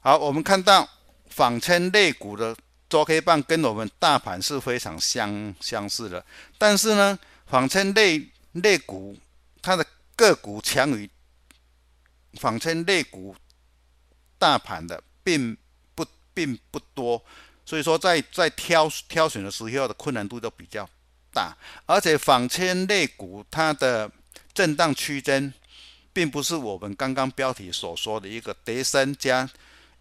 好，我们看到纺纤类股的。周 K 棒跟我们大盘是非常相相似的，但是呢，纺纤类类股它的个股强于纺纤类股大盘的并不并不多，所以说在在挑挑选的时候的困难度都比较大，而且纺纤类股它的震荡区间并不是我们刚刚标题所说的一个跌深加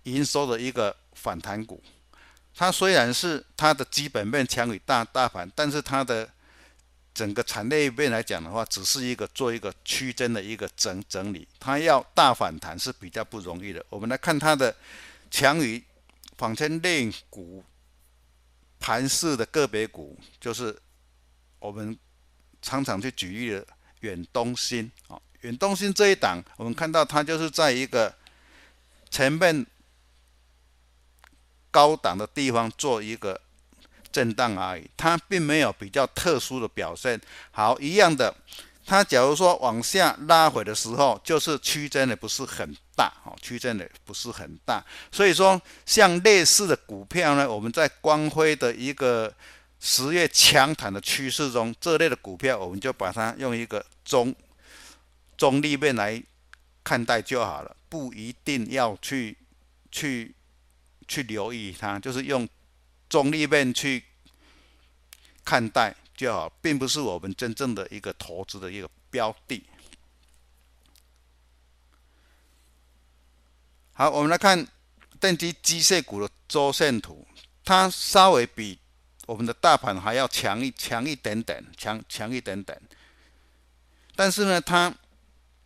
营收的一个反弹股。它虽然是它的基本面强于大大盘，但是它的整个产业链来讲的话，只是一个做一个区间的一个整整理，它要大反弹是比较不容易的。我们来看它的强于纺纤类股盘势的个别股，就是我们常常去举例的远东新啊，远东新这一档，我们看到它就是在一个前面。高档的地方做一个震荡而已，它并没有比较特殊的表现。好，一样的，它假如说往下拉回的时候，就是区间的不是很大，哦，区间的不是很大。所以说，像类似的股票呢，我们在光辉的一个十月强弹的趋势中，这类的股票我们就把它用一个中中立面来看待就好了，不一定要去去。去留意它，就是用中立面去看待就好，并不是我们真正的一个投资的一个标的。好，我们来看电机机械股的周线图，它稍微比我们的大盘还要强一强一点点，强强一点点。但是呢，它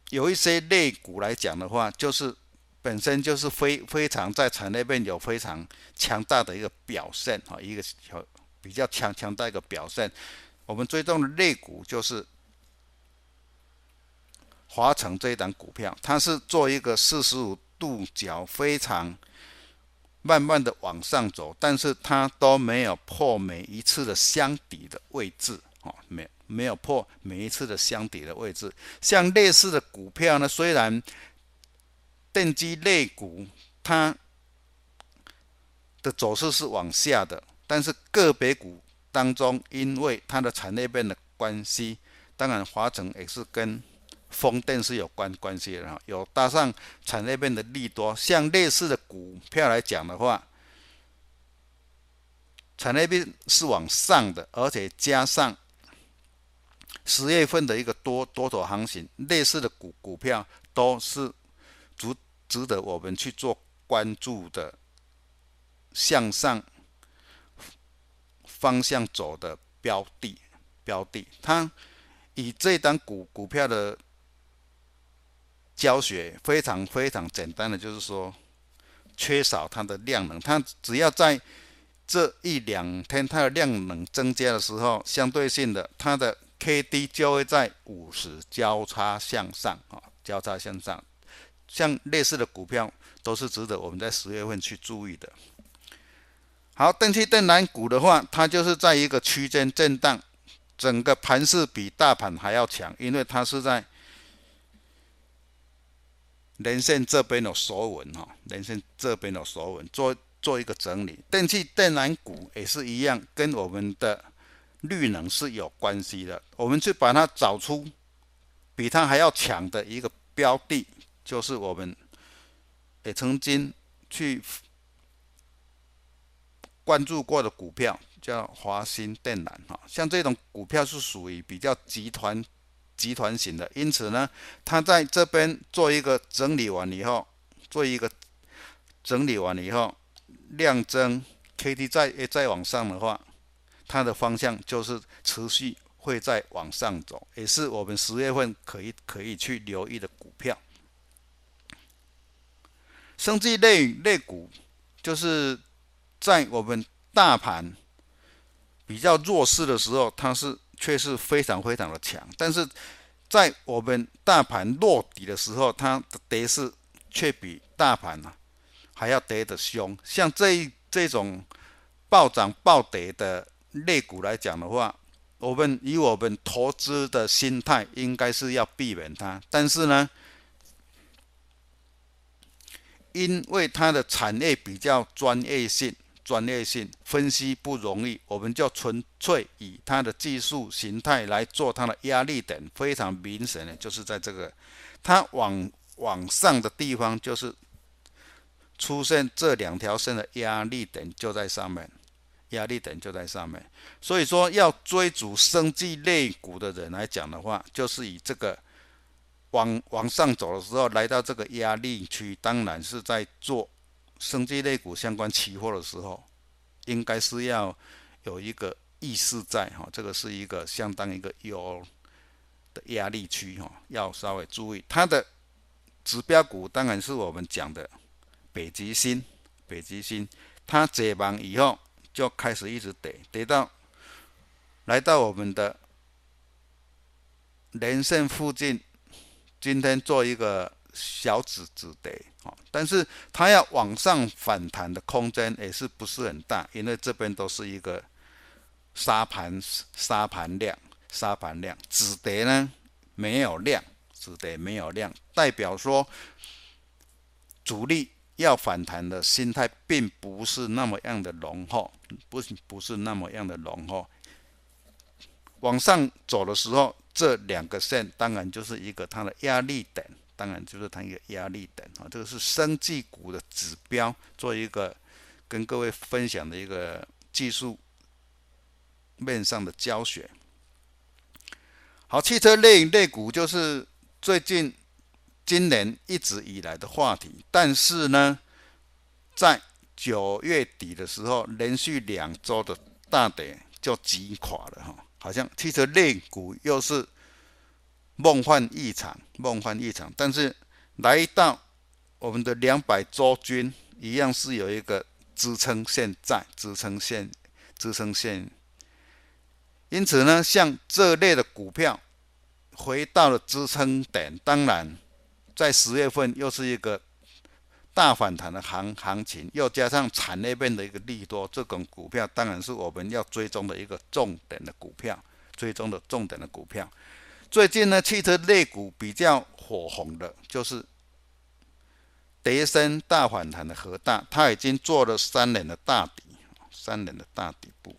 有一些类股来讲的话，就是。本身就是非非常在产业链有非常强大的一个表现啊，一个比较强强大一个表现。我们追踪的类股就是华城这一档股票，它是做一个四十五度角，非常慢慢的往上走，但是它都没有破每一次的箱底的位置啊，没没有破每一次的箱底的位置。像类似的股票呢，虽然电机类股，它的走势是往下的，但是个别股当中，因为它的产业链的关系，当然华城也是跟风电是有关关系的哈，有搭上产业链的利多。像类似的股票来讲的话，产业链是往上的，而且加上十月份的一个多多头行情，类似的股股票都是。值值得我们去做关注的向上方向走的标的标的，它以这档股股票的教学非常非常简单的，就是说缺少它的量能，它只要在这一两天它的量能增加的时候，相对性的它的 K D 就会在五十交叉向上啊，交叉向上。像类似的股票都是值得我们在十月份去注意的。好，电气电缆股的话，它就是在一个区间震荡，整个盘势比大盘还要强，因为它是在连线这边有守稳哈，连线这边有守稳，做做一个整理。电器电缆股也是一样，跟我们的绿能是有关系的。我们去把它找出比它还要强的一个标的，就是我们也曾经去关注过的股票，叫华新电缆哈。像这种股票是属于比较集团。集团型的，因此呢，它在这边做一个整理完以后，做一个整理完以后，量增，K D 再再往上的话，它的方向就是持续会在往上走，也是我们十月份可以可以去留意的股票。生技类类股，就是在我们大盘比较弱势的时候，它是。却是非常非常的强，但是在我们大盘落底的时候，它的跌势却比大盘啊还要跌得凶。像这这种暴涨暴跌的类股来讲的话，我们以我们投资的心态，应该是要避免它。但是呢，因为它的产业比较专业性。专业性分析不容易，我们就纯粹以它的技术形态来做它的压力点，非常明显的就是在这个它往往上的地方，就是出现这两条线的压力点就在上面，压力点就在上面。所以说，要追逐生计类股的人来讲的话，就是以这个往往上走的时候，来到这个压力区，当然是在做。生计类股相关期货的时候，应该是要有一个意识在哈，这个是一个相当一个有的压力区哈，要稍微注意它的指标股，当然是我们讲的北极星，北极星它解绑以后就开始一直跌，跌到来到我们的连线附近，今天做一个。小指止跌啊，但是它要往上反弹的空间也是不是很大，因为这边都是一个杀盘、杀盘量、杀盘量，止跌呢没有量，止跌没有量，代表说主力要反弹的心态并不是那么样的浓厚，不是不是那么样的浓厚。往上走的时候，这两个线当然就是一个它的压力点。当然就是它一个压力点啊，这个是生技股的指标，做一个跟各位分享的一个技术面上的教学。好，汽车类类股就是最近今年一直以来的话题，但是呢，在九月底的时候，连续两周的大跌就击垮了哈，好像汽车类股又是。梦幻一场，梦幻一场，但是来到我们的两百周均，一样是有一个支撑线在，支撑线，支撑线。因此呢，像这类的股票回到了支撑点，当然在十月份又是一个大反弹的行行情，又加上产业面的一个利多，这种股票当然是我们要追踪的一个重点的股票，追踪的重点的股票。最近呢，汽车类股比较火红的，就是跌深大反弹的和大，它已经做了三年的大底，三年的大底部。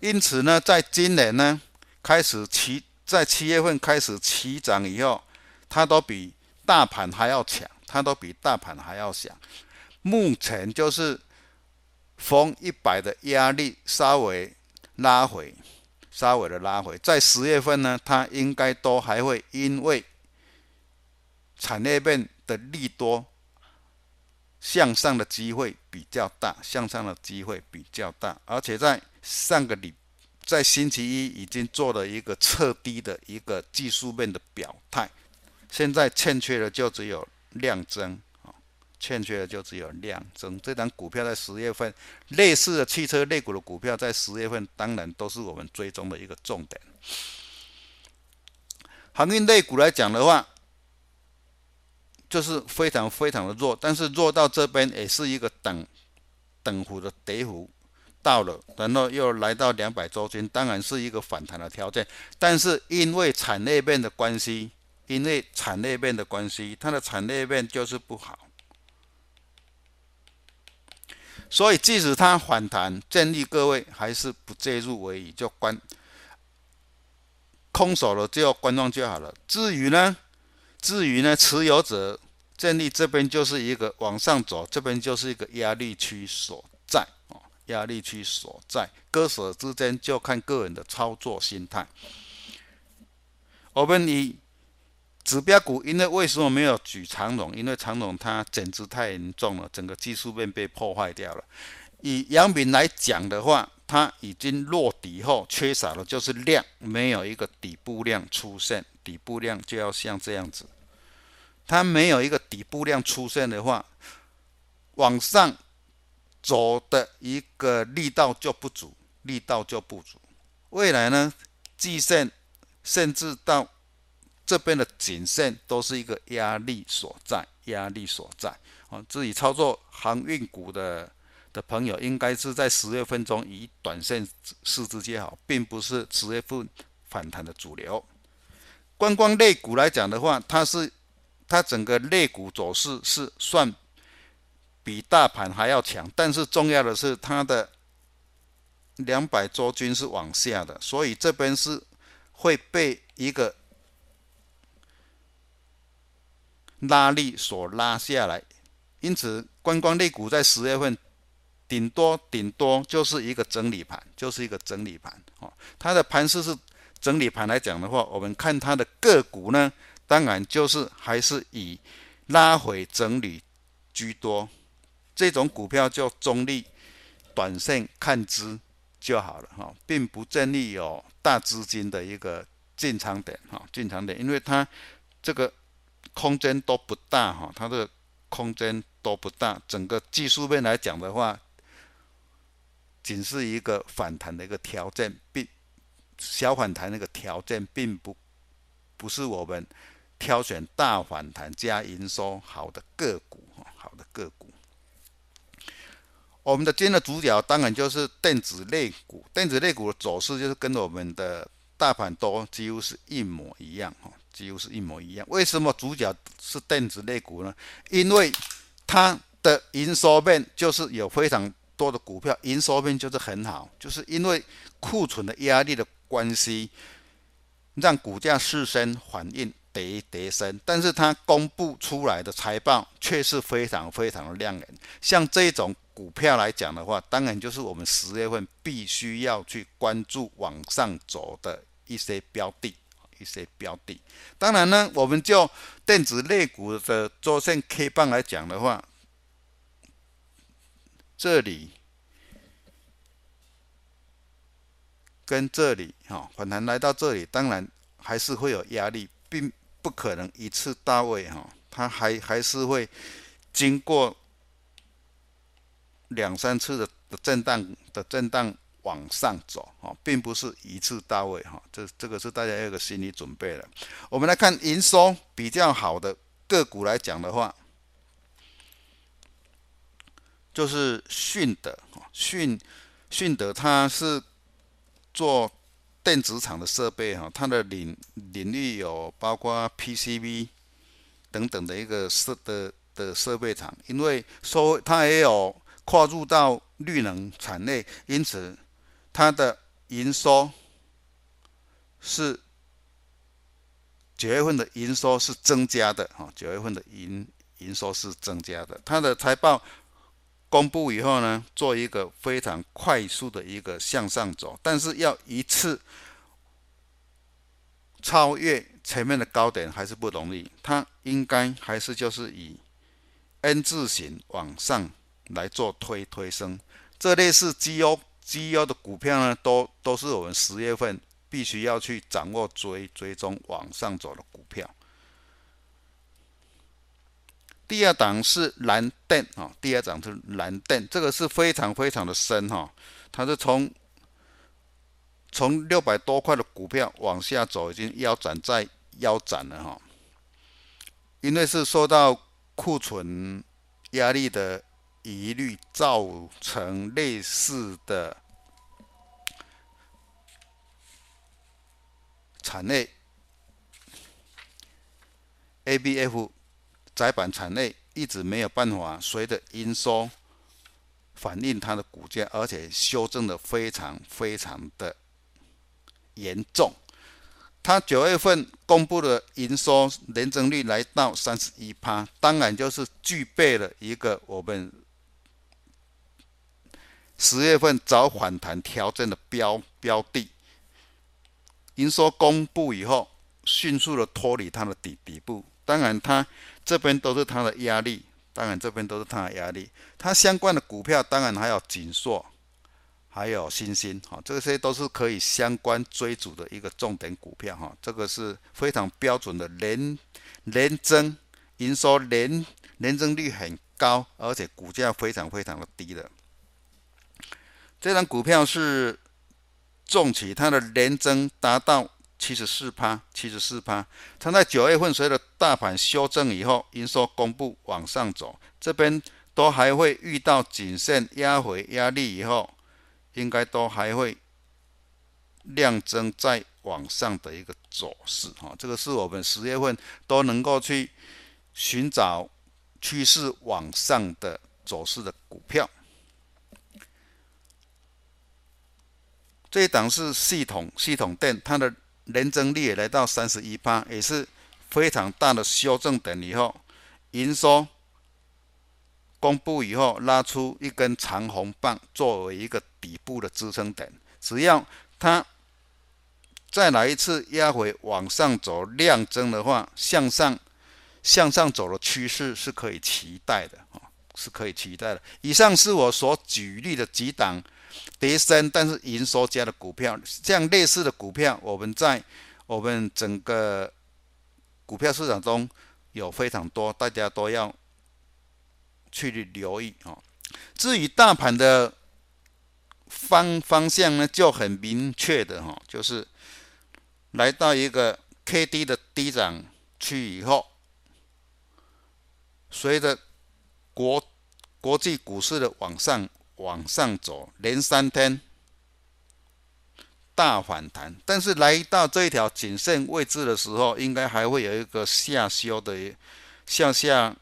因此呢，在今年呢，开始起，在七月份开始起涨以后，它都比大盘还要强，它都比大盘还要强。目前就是逢一百的压力稍微拉回。稍微的拉回，在十月份呢，它应该都还会因为产业链的利多向上的机会比较大，向上的机会比较大，而且在上个礼，在星期一已经做了一个测低的一个技术面的表态，现在欠缺的就只有量增。欠缺的就只有量增。这档股票在十月份，类似的汽车类股的股票在十月份，当然都是我们追踪的一个重点。航运类股来讲的话，就是非常非常的弱，但是弱到这边也是一个等等幅的跌幅到了，然后又来到两百周均，当然是一个反弹的条件。但是因为产业链的关系，因为产业链的关系，它的产业链就是不好。所以即使它反弹，建议各位还是不介入为宜，就关空手了就观望就好了。至于呢，至于呢，持有者建议这边就是一个往上走，这边就是一个压力区所在哦，压力区所在，割舍之间就看个人的操作心态。我们以指标股，因为为什么没有举长龙？因为长龙它减资太严重了，整个技术面被破坏掉了。以阳明来讲的话，它已经落底后缺少了就是量，没有一个底部量出现，底部量就要像这样子。它没有一个底部量出现的话，往上走的一个力道就不足，力道就不足。未来呢，季线甚至到。这边的颈线都是一个压力所在，压力所在。啊，自己操作航运股的的朋友，应该是在十月份中以短线试之接好，并不是十月份反弹的主流。观光类股来讲的话，它是它整个类股走势是算比大盘还要强，但是重要的是它的两百周均是往下的，所以这边是会被一个。拉力所拉下来，因此观光类股在十月份顶多顶多就是一个整理盘，就是一个整理盘。哦，它的盘势是整理盘来讲的话，我们看它的个股呢，当然就是还是以拉回整理居多。这种股票就中立，短线看资就好了哈，并不建议有大资金的一个进场点哈，进场点，因为它这个。空间都不大哈，它的空间都不大。整个技术面来讲的话，仅是一个反弹的一个条件，并小反弹那个条件，并不不是我们挑选大反弹加营收好的个股哈，好的个股。我们的今天的主角当然就是电子类股，电子类股的走势就是跟我们的大盘都几乎是一模一样哈。几乎是一模一样。为什么主角是电子类股呢？因为它的营收面就是有非常多的股票，营收面就是很好，就是因为库存的压力的关系，让股价失声反应跌跌升。但是它公布出来的财报却是非常非常的亮眼。像这种股票来讲的话，当然就是我们十月份必须要去关注往上走的一些标的。一些标的，当然呢，我们就电子类股的周线 K 棒来讲的话，这里跟这里哈反弹来到这里，当然还是会有压力，并不可能一次到位哈，它还还是会经过两三次的的震荡的震荡。往上走，哈，并不是一次到位，哈，这这个是大家要有个心理准备的。我们来看营收比较好的个股来讲的话，就是迅德哈，迅迅德它是做电子厂的设备，哈，它的领领域有包括 PCB 等等的一个设的的设备厂，因为说它也有跨入到绿能产业，因此。它的营收是九月份的营收是增加的，哈，九月份的营营收是增加的。它的财报公布以后呢，做一个非常快速的一个向上走，但是要一次超越前面的高点还是不容易。它应该还是就是以 N 字形往上来做推推升，这类似绩优。绩优的股票呢，都都是我们十月份必须要去掌握追追踪往上走的股票。第二档是蓝电啊，第二档是蓝电，这个是非常非常的深哈，它是从从六百多块的股票往下走，已经腰斩再腰斩了哈，因为是受到库存压力的。疑虑造成类似的产业 ABF 载板产业一直没有办法随着营收反映它的股价，而且修正的非常非常的严重。它九月份公布的营收年增率来到三十一趴，当然就是具备了一个我们十月份早反弹调整的标标的。营收公布以后，迅速的脱离它的底底部，当然它这边都是它的压力，当然这边都是它的压力。它相关的股票，当然还有景硕。还有新兴，哈，这些都是可以相关追逐的一个重点股票，哈，这个是非常标准的连连增营收连连增率很高，而且股价非常非常的低的。这张股票是重企，它的年增达到七十四趴，七十四趴。它在九月份随着大盘修正以后，营收公布往上走，这边都还会遇到颈线压回压力以后。应该都还会量增再往上的一个走势哈，这个是我们十月份都能够去寻找趋势往上的走势的股票。这一档是系统系统电，它的年增率也来到三十一趴，也是非常大的修正点以后，营收。公布以后拉出一根长红棒，作为一个底部的支撑点。只要它再来一次压回往上走，量增的话，向上向上走的趋势是可以期待的啊，是可以期待的。以上是我所举例的几档跌深但是营收加的股票，这样类似的股票，我们在我们整个股票市场中有非常多，大家都要。去留意啊。至于大盘的方方向呢，就很明确的哈，就是来到一个 K D 的低涨区以后，随着国国际股市的往上往上走，连三天大反弹，但是来到这一条谨慎位置的时候，应该还会有一个下修的向下。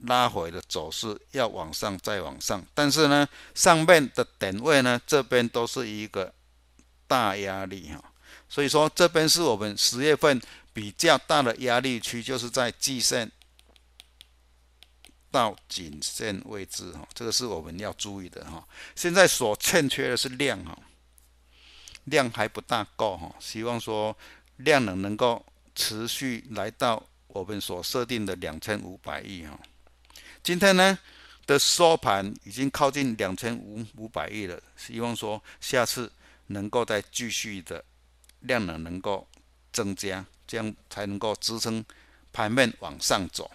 拉回的走势要往上再往上，但是呢，上面的点位呢，这边都是一个大压力哈，所以说这边是我们十月份比较大的压力区，就是在季线到颈线位置哈，这个是我们要注意的哈。现在所欠缺的是量哈，量还不大够哈，希望说量能能够持续来到我们所设定的两千五百亿哈。今天呢的收盘已经靠近两千五五百亿了，希望说下次能够再继续的量能能够增加，这样才能够支撑盘面往上走，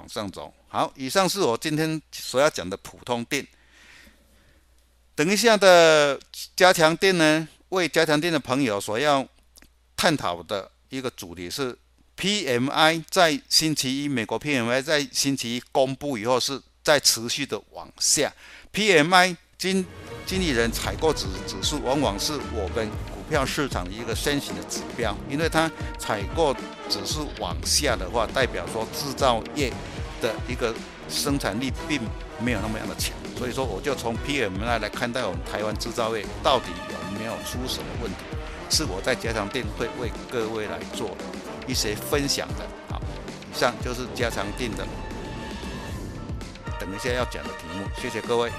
往上走。好，以上是我今天所要讲的普通店。等一下的加强店呢，为加强店的朋友所要探讨的一个主题是。PMI 在星期一，美国 PMI 在星期一公布以后，是在持续的往下。PMI 经经理人采购指指数，往往是我们票市场的一个先行的指标，因为它采购指数往下的话，代表说制造业的一个生产力并没有那么样的强，所以说我就从 PMI 来看待我们台湾制造业到底有没有出什么问题，是我在加强錠会为各位来做。一些分享的，好，以上就是加强錠的，等一下要讲的题目，谢谢各位。